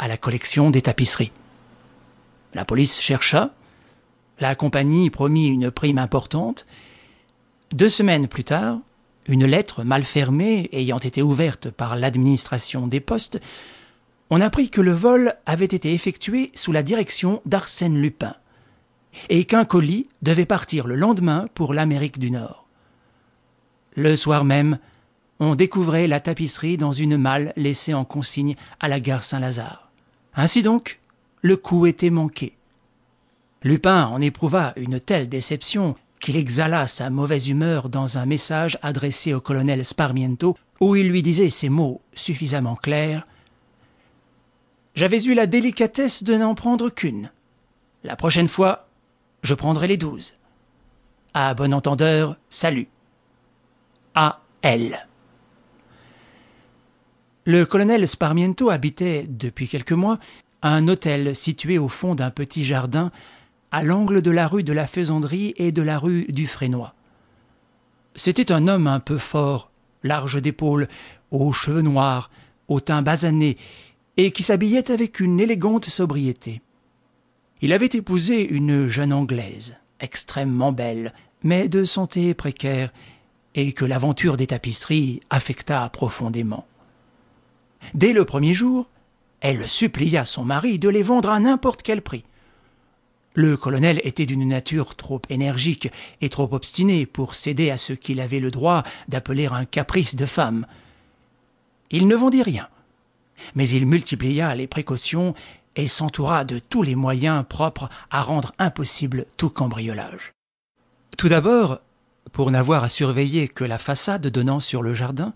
à la collection des tapisseries. La police chercha, la compagnie promit une prime importante. Deux semaines plus tard, une lettre mal fermée ayant été ouverte par l'administration des postes, on apprit que le vol avait été effectué sous la direction d'Arsène Lupin, et qu'un colis devait partir le lendemain pour l'Amérique du Nord. Le soir même, on découvrait la tapisserie dans une malle laissée en consigne à la gare Saint-Lazare. Ainsi donc, le coup était manqué. Lupin en éprouva une telle déception qu'il exhala sa mauvaise humeur dans un message adressé au colonel Sparmiento, où il lui disait ces mots suffisamment clairs. J'avais eu la délicatesse de n'en prendre qu'une. La prochaine fois, je prendrai les douze. À bon entendeur, salut. A. L. Le colonel Sparmiento habitait, depuis quelques mois, un hôtel situé au fond d'un petit jardin à l'angle de la rue de la Faisanderie et de la rue du Frénois. C'était un homme un peu fort, large d'épaules, aux cheveux noirs, au teint basané, et qui s'habillait avec une élégante sobriété. Il avait épousé une jeune Anglaise, extrêmement belle, mais de santé précaire, et que l'aventure des tapisseries affecta profondément. Dès le premier jour, elle supplia son mari de les vendre à n'importe quel prix. Le colonel était d'une nature trop énergique et trop obstinée pour céder à ce qu'il avait le droit d'appeler un caprice de femme. Il ne vendit rien, mais il multiplia les précautions et s'entoura de tous les moyens propres à rendre impossible tout cambriolage. Tout d'abord, pour n'avoir à surveiller que la façade donnant sur le jardin,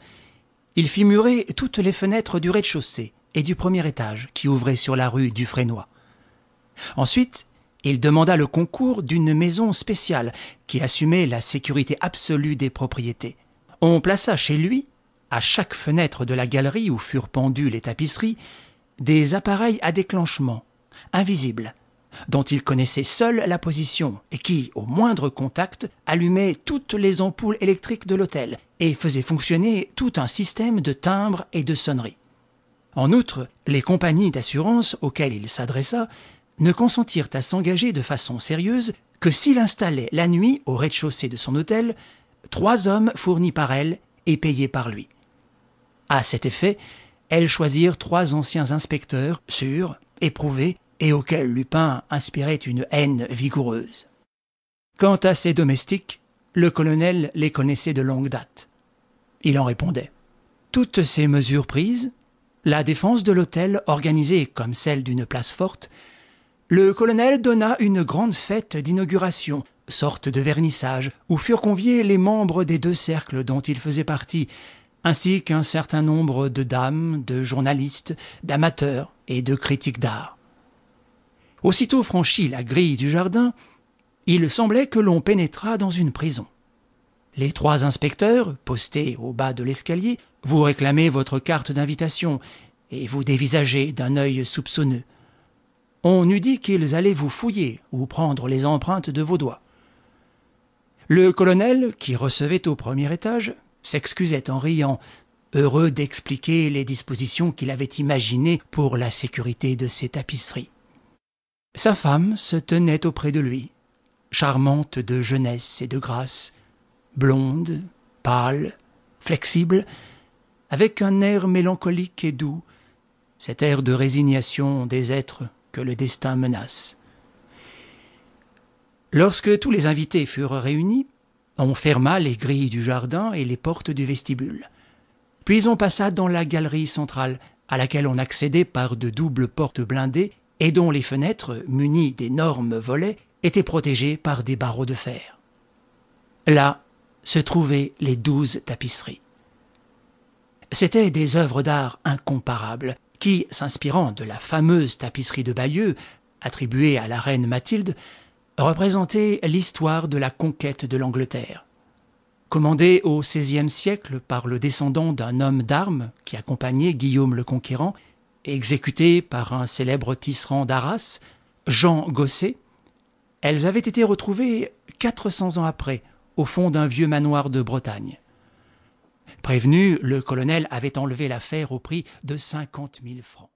il fit murer toutes les fenêtres du rez-de-chaussée et du premier étage qui ouvraient sur la rue du Frénois. Ensuite, il demanda le concours d'une maison spéciale qui assumait la sécurité absolue des propriétés. On plaça chez lui, à chaque fenêtre de la galerie où furent pendues les tapisseries, des appareils à déclenchement, invisibles, dont il connaissait seul la position et qui, au moindre contact, allumaient toutes les ampoules électriques de l'hôtel et faisaient fonctionner tout un système de timbres et de sonneries. En outre, les compagnies d'assurance auxquelles il s'adressa ne consentirent à s'engager de façon sérieuse que s'il installait la nuit au rez-de-chaussée de son hôtel trois hommes fournis par elle et payés par lui. À cet effet, elles choisirent trois anciens inspecteurs, sûrs, éprouvés, et auxquels Lupin inspirait une haine vigoureuse. Quant à ses domestiques, le colonel les connaissait de longue date. Il en répondait. Toutes ces mesures prises, la défense de l'hôtel organisée comme celle d'une place forte, le colonel donna une grande fête d'inauguration, sorte de vernissage, où furent conviés les membres des deux cercles dont il faisait partie, ainsi qu'un certain nombre de dames, de journalistes, d'amateurs et de critiques d'art. Aussitôt franchi la grille du jardin, il semblait que l'on pénétrât dans une prison. Les trois inspecteurs, postés au bas de l'escalier, vous réclamaient votre carte d'invitation et vous dévisageaient d'un œil soupçonneux. On eût dit qu'ils allaient vous fouiller ou prendre les empreintes de vos doigts. Le colonel, qui recevait au premier étage, s'excusait en riant, heureux d'expliquer les dispositions qu'il avait imaginées pour la sécurité de ses tapisseries. Sa femme se tenait auprès de lui, charmante de jeunesse et de grâce, blonde, pâle, flexible, avec un air mélancolique et doux, cet air de résignation des êtres que le destin menace. Lorsque tous les invités furent réunis, on ferma les grilles du jardin et les portes du vestibule. Puis on passa dans la galerie centrale, à laquelle on accédait par de doubles portes blindées et dont les fenêtres, munies d'énormes volets, étaient protégées par des barreaux de fer. Là se trouvaient les douze tapisseries. C'étaient des œuvres d'art incomparables, qui, s'inspirant de la fameuse tapisserie de Bayeux, attribuée à la reine Mathilde, représentait l'histoire de la conquête de l'Angleterre. Commandée au XVIe siècle par le descendant d'un homme d'armes qui accompagnait Guillaume le Conquérant, et exécutée par un célèbre tisserand d'Arras, Jean Gosset, elles avaient été retrouvées quatre cents ans après, au fond d'un vieux manoir de Bretagne. Prévenu, le colonel avait enlevé l'affaire au prix de cinquante mille francs.